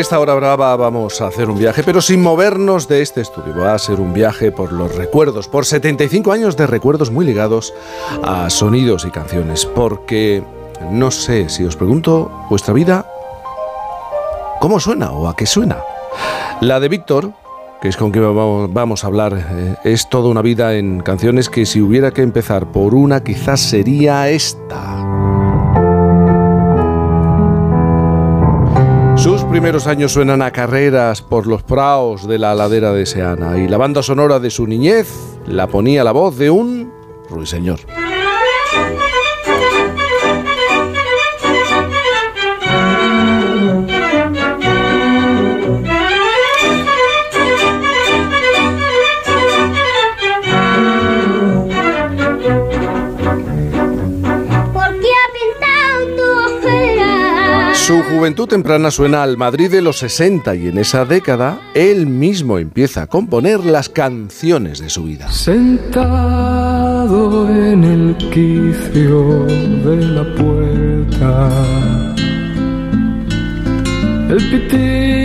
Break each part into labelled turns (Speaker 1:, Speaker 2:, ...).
Speaker 1: esta hora brava vamos a hacer un viaje, pero sin movernos de este estudio. Va a ser un viaje por los recuerdos, por 75 años de recuerdos muy ligados a sonidos y canciones. Porque no sé si os pregunto vuestra vida, ¿cómo suena o a qué suena? La de Víctor, que es con quien vamos a hablar, eh, es toda una vida en canciones que si hubiera que empezar por una quizás sería esta. Primeros años suenan a carreras por los praos de la ladera de Seana y la banda sonora de su niñez la ponía la voz de un ruiseñor. Su juventud temprana suena al Madrid de los 60 y en esa década él mismo empieza a componer las canciones de su vida.
Speaker 2: Sentado en el quicio de la puerta, el pitillo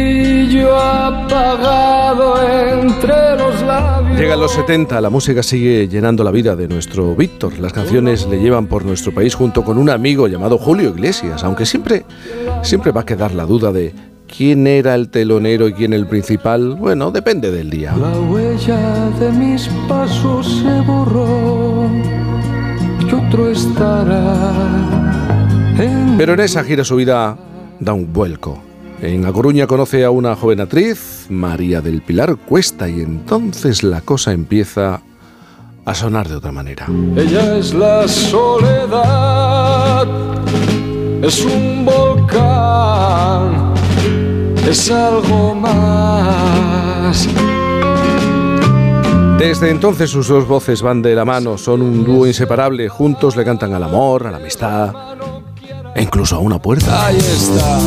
Speaker 2: apagado entre los labios.
Speaker 1: Llega a los 70, la música sigue llenando la vida de nuestro Víctor. Las canciones le llevan por nuestro país junto con un amigo llamado Julio Iglesias, aunque siempre siempre va a quedar la duda de quién era el telonero y quién el principal. Bueno, depende del día.
Speaker 2: La huella de mis pasos se borró y otro estará.
Speaker 1: Pero en esa gira su vida da un vuelco. En A Coruña conoce a una joven actriz, María del Pilar Cuesta, y entonces la cosa empieza a sonar de otra manera.
Speaker 2: Ella es la soledad es un volcán, es algo más.
Speaker 1: Desde entonces sus dos voces van de la mano, son un dúo inseparable, juntos le cantan al amor, a la amistad e incluso a una puerta.
Speaker 2: Ahí está,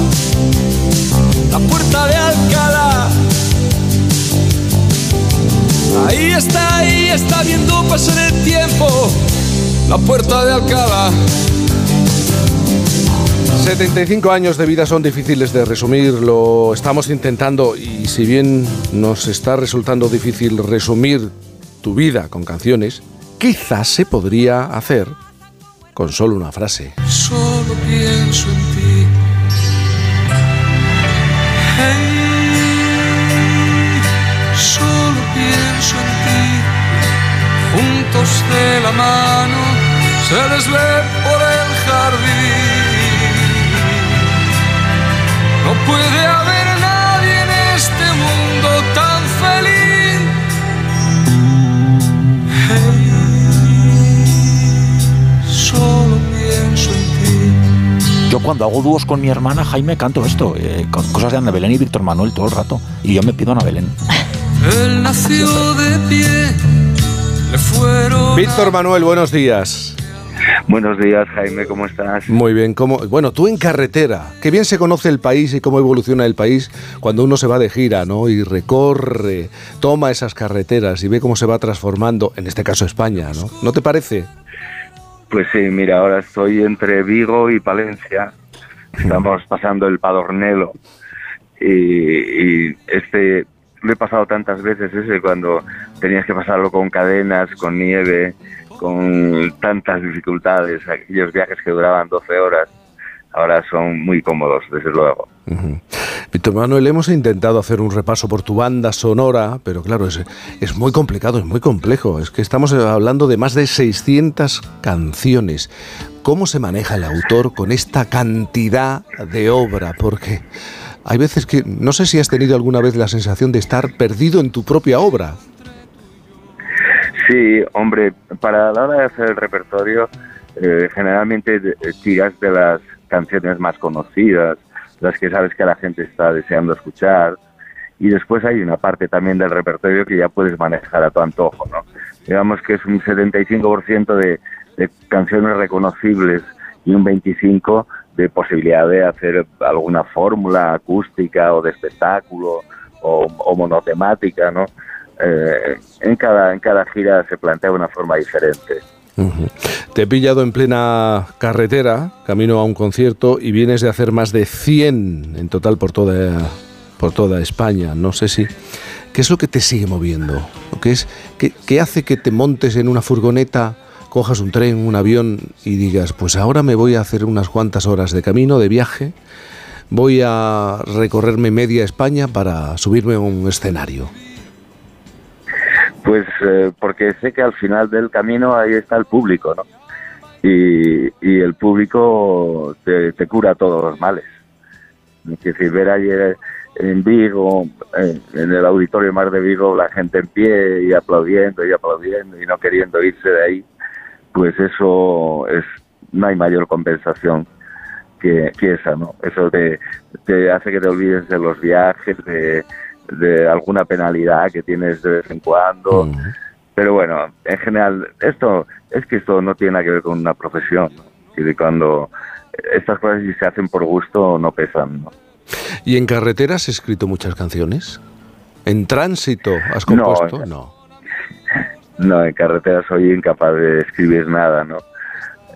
Speaker 2: la puerta de Alcalá. Ahí está, ahí está viendo pasar el tiempo, la puerta de Alcalá.
Speaker 1: 75 años de vida son difíciles de resumir, lo estamos intentando y si bien nos está resultando difícil resumir tu vida con canciones, quizás se podría hacer con solo una frase.
Speaker 2: Solo pienso en De la mano se les ve por el jardín. No puede haber nadie en este mundo tan feliz. solo pienso en ti.
Speaker 3: Yo cuando hago dúos con mi hermana Jaime canto esto, eh, cosas de Ana Belén y Víctor Manuel todo el rato. Y yo me pido a Ana Belén.
Speaker 2: Él nació de pie.
Speaker 1: Víctor Manuel, buenos días.
Speaker 4: Buenos días, Jaime, ¿cómo estás?
Speaker 1: Muy bien, ¿cómo? bueno, tú en carretera, qué bien se conoce el país y cómo evoluciona el país cuando uno se va de gira, ¿no? Y recorre, toma esas carreteras y ve cómo se va transformando, en este caso España, ¿no? ¿No te parece?
Speaker 4: Pues sí, mira, ahora estoy entre Vigo y Palencia, estamos pasando el Padornelo y, este lo he pasado tantas veces ese cuando tenías que pasarlo con cadenas, con nieve, con tantas dificultades, aquellos viajes que duraban 12 horas, ahora son muy cómodos, desde luego.
Speaker 1: Víctor Manuel, hemos intentado hacer un repaso por tu banda sonora, pero claro, es, es muy complicado, es muy complejo. Es que estamos hablando de más de 600 canciones. ¿Cómo se maneja el autor con esta cantidad de obra? Porque hay veces que no sé si has tenido alguna vez la sensación de estar perdido en tu propia obra.
Speaker 4: Sí, hombre, para la hora de hacer el repertorio, eh, generalmente eh, tiras de las canciones más conocidas, las que sabes que la gente está deseando escuchar, y después hay una parte también del repertorio que ya puedes manejar a tu antojo, ¿no? Digamos que es un 75% de, de canciones reconocibles y un 25% de posibilidad de hacer alguna fórmula acústica o de espectáculo o, o monotemática, ¿no? Eh, en, cada, en cada gira se plantea una forma diferente.
Speaker 1: Te he pillado en plena carretera, camino a un concierto, y vienes de hacer más de 100 en total por toda por toda España, no sé si... ¿Qué es lo que te sigue moviendo? ¿Qué, es, qué, qué hace que te montes en una furgoneta, cojas un tren, un avión y digas, pues ahora me voy a hacer unas cuantas horas de camino, de viaje, voy a recorrerme media España para subirme a un escenario?
Speaker 4: Pues eh, porque sé que al final del camino ahí está el público, ¿no? Y, y el público te, te cura todos los males. Es decir, ver ayer en Vigo, en, en el auditorio Mar de Vigo, la gente en pie y aplaudiendo y aplaudiendo y no queriendo irse de ahí, pues eso es, no hay mayor compensación que, que esa, ¿no? Eso te, te hace que te olvides de los viajes, de, de alguna penalidad que tienes de vez en cuando.
Speaker 1: Mm.
Speaker 4: Pero bueno, en general, esto es que esto no tiene nada que ver con una profesión. ¿no? Y cuando estas cosas si se hacen por gusto no pesan. ¿no?
Speaker 1: ¿Y en carretera has escrito muchas canciones? ¿En tránsito has compuesto?
Speaker 4: no.
Speaker 1: No.
Speaker 4: No, en carretera soy incapaz de escribir nada, ¿no?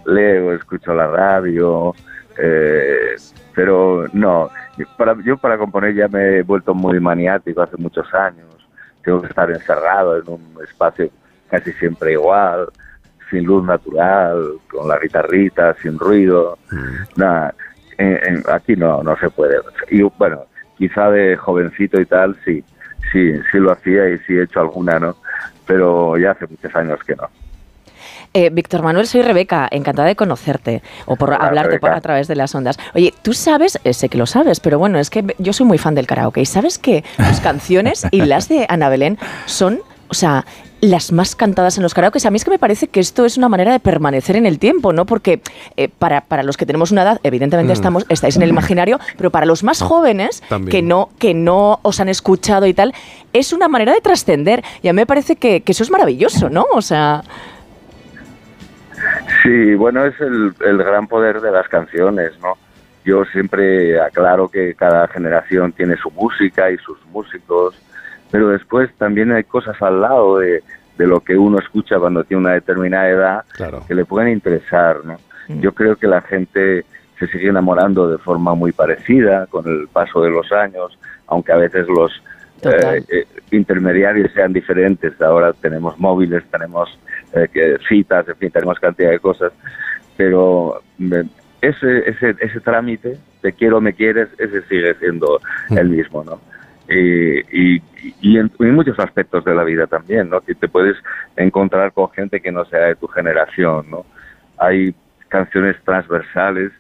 Speaker 4: Leo, escucho la radio, eh, pero no. Para, yo para componer ya me he vuelto muy maniático hace muchos años. Tengo que estar encerrado en un espacio casi siempre igual, sin luz natural, con la guitarrita, sin ruido. Nada, en- en- aquí no, no se puede. Y bueno, quizá de jovencito y tal, sí, sí, sí lo hacía y sí he hecho alguna, ¿no? Pero ya hace muchos años que no.
Speaker 5: Eh, Víctor Manuel, soy Rebeca, encantada de conocerte o por
Speaker 4: Hola,
Speaker 5: hablarte por- a través de las ondas. Oye, tú sabes, eh, sé que lo sabes, pero bueno, es que yo soy muy fan del karaoke y sabes que tus canciones y las de Ana Belén son, o sea, las más cantadas en los karaokes. A mí es que me parece que esto es una manera de permanecer en el tiempo, ¿no? Porque eh, para, para los que tenemos una edad, evidentemente
Speaker 1: Mm.
Speaker 5: estamos, estáis en el imaginario, pero para los más jóvenes
Speaker 1: También.
Speaker 5: que no, que no os han escuchado y tal, es una manera de trascender. Y a mí me parece que, que eso es maravilloso, ¿no? O sea,
Speaker 4: Sí, bueno, es el, el gran poder de las canciones, ¿no? Yo siempre aclaro que cada generación tiene su música y sus músicos, pero después también hay cosas al lado de, de lo que uno escucha cuando tiene una determinada edad
Speaker 1: Claro.
Speaker 4: que le pueden interesar, ¿no?
Speaker 5: Mm.
Speaker 4: Yo creo que la gente se sigue enamorando de forma muy parecida con el paso de los años, aunque a veces los eh, eh, intermediarios sean diferentes. Ahora tenemos móviles, tenemos eh, que- citas, en fin, tenemos cantidad de cosas, pero ese, ese, ese trámite, te quiero, me quieres, ese sigue siendo
Speaker 1: Mm.
Speaker 4: el mismo, ¿no? Y, y, y en, en muchos aspectos de la vida también, ¿no? Que te puedes encontrar con gente que no sea de tu generación, ¿no? Hay canciones transversales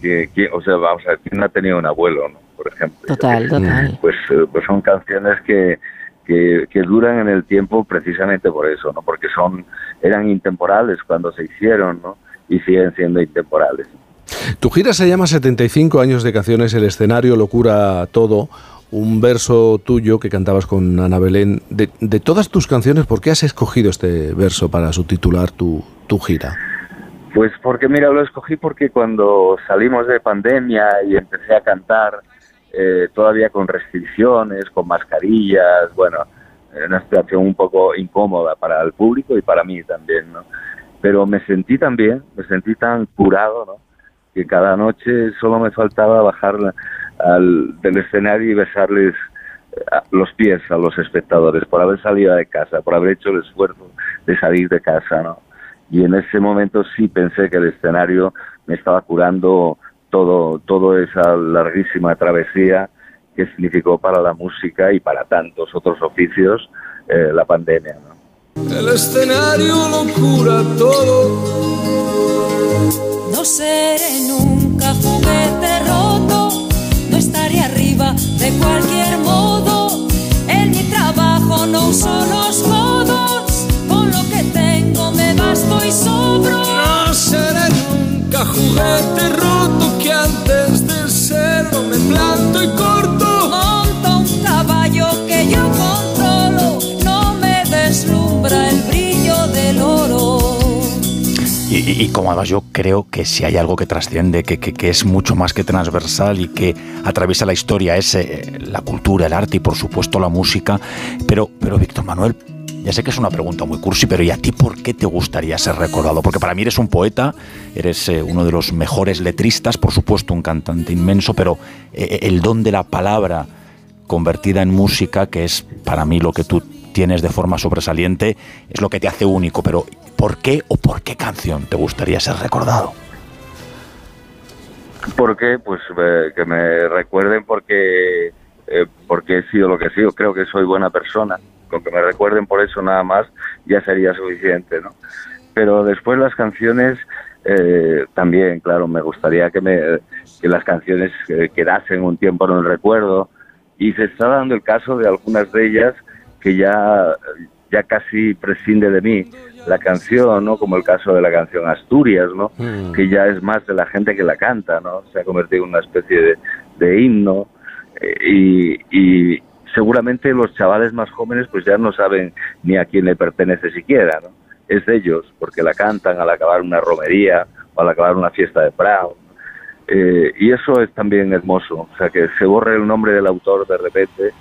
Speaker 4: que, que o sea, vamos a ver, ¿quién ha tenido un abuelo, ¿no? Por ejemplo.
Speaker 5: Total,
Speaker 4: sé
Speaker 5: total.
Speaker 4: pues, eh, pues son canciones que, que, que duran en el tiempo precisamente por eso, ¿no? Porque son eran intemporales cuando se hicieron, ¿no? Y siguen siendo intemporales.
Speaker 1: Tu gira se llama 75 años de canciones, el escenario locura todo. Un verso tuyo que cantabas con Ana Belén. De, de todas tus canciones, ¿por qué has escogido este verso para subtitular tu, tu gira?
Speaker 4: Pues porque, mira, lo escogí porque cuando salimos de pandemia y empecé a cantar, eh, todavía con restricciones, con mascarillas, bueno, en una situación un poco incómoda para el público y para mí también, ¿no? Pero me sentí tan bien, me sentí tan curado, ¿no? Que cada noche solo me faltaba bajar al, del escenario y besarles eh, los pies a los espectadores por haber salido de casa, por haber hecho el esfuerzo de salir de casa, ¿no? Y en ese momento sí pensé que el escenario me estaba curando todo, toda esa larguísima travesía que significó para la música y para tantos otros oficios eh, la pandemia, ¿no?
Speaker 2: El escenario lo cura todo.
Speaker 6: No seré nunca juguete de cualquier modo. En mi trabajo no uso los codos, con lo que tengo me basto y sobro.
Speaker 2: No seré nunca juguete roto Y,
Speaker 3: como además yo creo que si hay algo que trasciende, que, que- que es mucho más que transversal y que atraviesa la historia, es eh, la cultura, el arte y por supuesto la música. Pero, pero Víctor Manuel, ya sé que es una pregunta muy cursi, pero ¿y a ti por qué te gustaría ser recordado? Porque para mí eres un poeta, eres eh, uno de los mejores letristas, por supuesto un cantante inmenso, pero eh, el don de la palabra convertida en música, que es para mí lo que tú tienes de forma sobresaliente, es lo que te hace único. Pero ¿por qué o por qué canción te gustaría ser recordado?
Speaker 4: ¿Por qué? Pues eh, que me recuerden porque, eh, porque he sido lo que he sido. Creo que soy buena persona. Con que me recuerden por eso nada más ya sería suficiente, ¿no? Pero después las canciones eh, también, claro, me gustaría que, me, que las canciones quedasen un tiempo en el recuerdo. Y se está dando el caso de algunas de ellas que ya, ya casi prescinde de mí la canción, ¿no? Como el caso de la canción Asturias, ¿no?
Speaker 1: Mm.
Speaker 4: Que ya es más de la gente que la canta, ¿no? Se ha convertido en una especie de, de himno eh, y, y seguramente los chavales más jóvenes pues ya no saben ni a quién le pertenece siquiera, ¿no? Es de ellos, porque la cantan al acabar una romería o al acabar una fiesta de Prado. Eh, y eso es también hermoso, o sea, que se borre el nombre del autor de repente.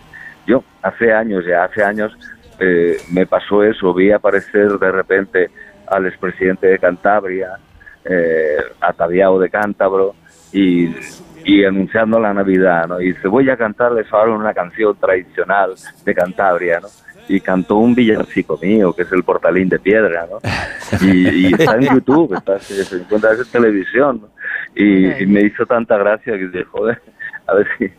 Speaker 4: Yo, hace años, ya hace años, eh, me pasó eso, vi aparecer de repente al expresidente de Cantabria, eh, ataviado de cántabro, y, y anunciando la Navidad, ¿no? Y dice, voy a cantarles ahora una canción tradicional de Cantabria, ¿no? Y cantó un villancico mío, que es el Portalín de Piedra, ¿no? Y, y está en YouTube, está, se se encuentra en televisión, ¿no? Y, y me hizo tanta gracia que dije, joder, a ver si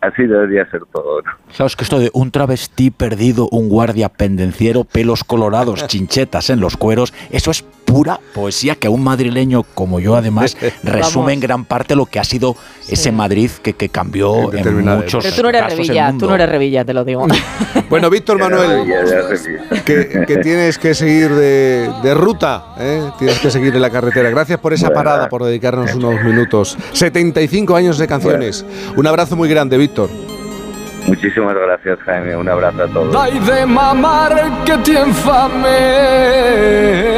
Speaker 4: así debería ser todo, ¿no?
Speaker 3: Sabes que esto de un travesti perdido, un guardia pendenciero, pelos colorados, chinchetas en los cueros, eso es pura poesía que a un madrileño como yo además resume en gran parte lo que ha sido ese Madrid que, que cambió
Speaker 1: En
Speaker 3: muchos
Speaker 5: Pero tú no eres
Speaker 3: casos el
Speaker 5: Revilla, tú no eres Revilla, te lo digo.
Speaker 1: Bueno, Víctor Manuel, que, que tienes que seguir de, de ruta, ¿eh? tienes que seguir en la carretera. Gracias por esa
Speaker 4: Bueno.
Speaker 1: parada, por dedicarnos unos minutos. 75 años de canciones. Un abrazo muy grande, Víctor.
Speaker 4: Muchísimas gracias, Jaime. Un abrazo a todos.
Speaker 2: Dai de mamar que ti infame